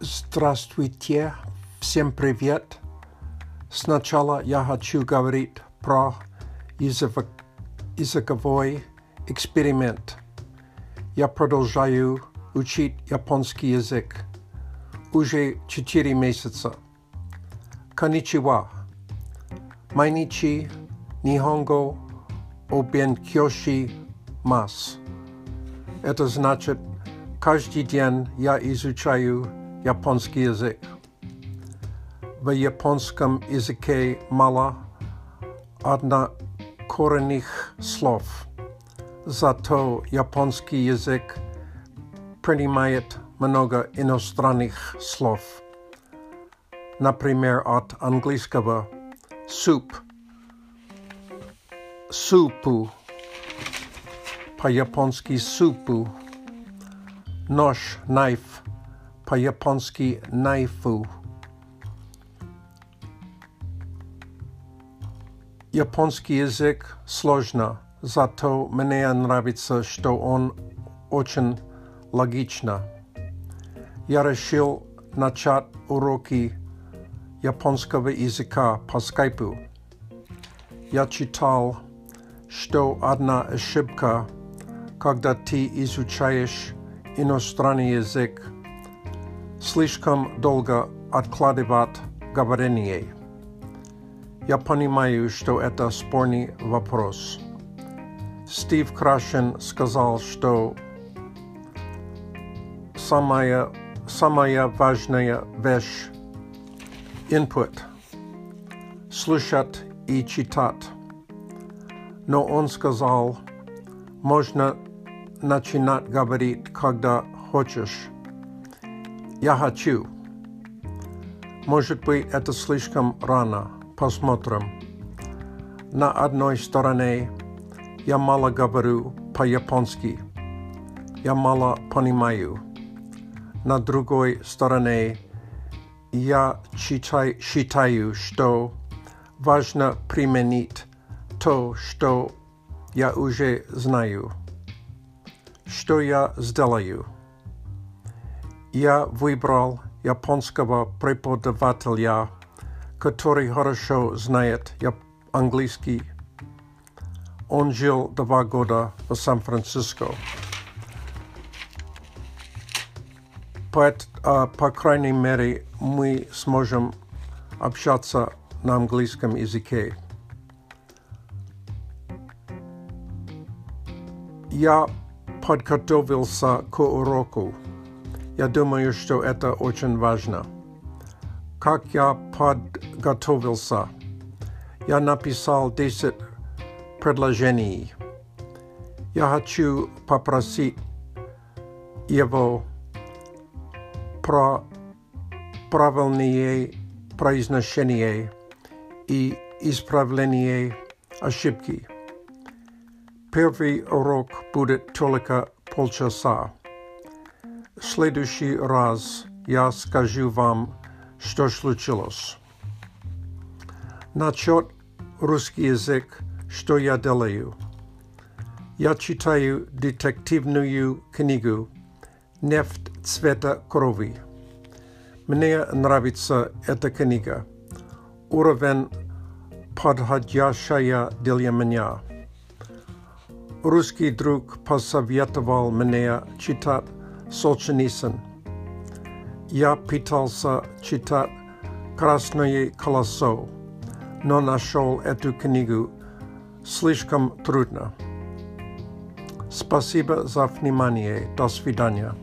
Здравствуйте, всем привет. Сначала я хочу говорить про язык, языковой эксперимент. Я продолжаю учить японский язык уже 4 месяца. Коничева. Майничи Нихонго обенкёши мас. Это значит, каждый день я изучаю japonski język. W japonskim języku mala odnakorenych słów. Za to japonski język przyjmuje mnogo inostrannych słów. Na przykład od angielskiego soup, supu, po japonski supu, noż, knife, по-японски найфу. Японский язык сложно, зато мне нравится, что он очень логично. Я решил начать уроки японского языка по скайпу. Я читал, что одна ошибка, когда ты изучаешь иностранный язык, слишком долго откладывать говорение. Я понимаю, что это спорный вопрос. Стив Крашен сказал, что самая, самая важная вещь – input, слушать и читать. Но он сказал, можно начинать говорить, когда хочешь. Я хочу. Может быть, это слишком рано. Посмотрим. На одной стороне я мало говорю по-японски. Я мало понимаю. На другой стороне я считаю, считаю, что важно применить то, что я уже знаю. Что я сделаю? Я выбрал японского преподавателя, который хорошо знает английский. Он жил два года в Сан-Франциско. По, по крайней мере, мы сможем общаться на английском языке. Я подготовился к уроку. Я думаю, что это очень важно. Как я подготовился? Я написал 10 предложений. Я хочу попросить его про правильное произношение и исправление ошибки. Первый урок будет только полчаса. Следующий раз я скажу вам, что случилось. Насчет русский язык, что я делаю? Я читаю детективную книгу «Нефть цвета крови». Мне нравится эта книга. Уровень подходящая для меня. Русский друг посоветовал мне читать Солженицын. Я пытался читать «Красное колесо», но нашел эту книгу слишком трудно. Спасибо за внимание. До свидания.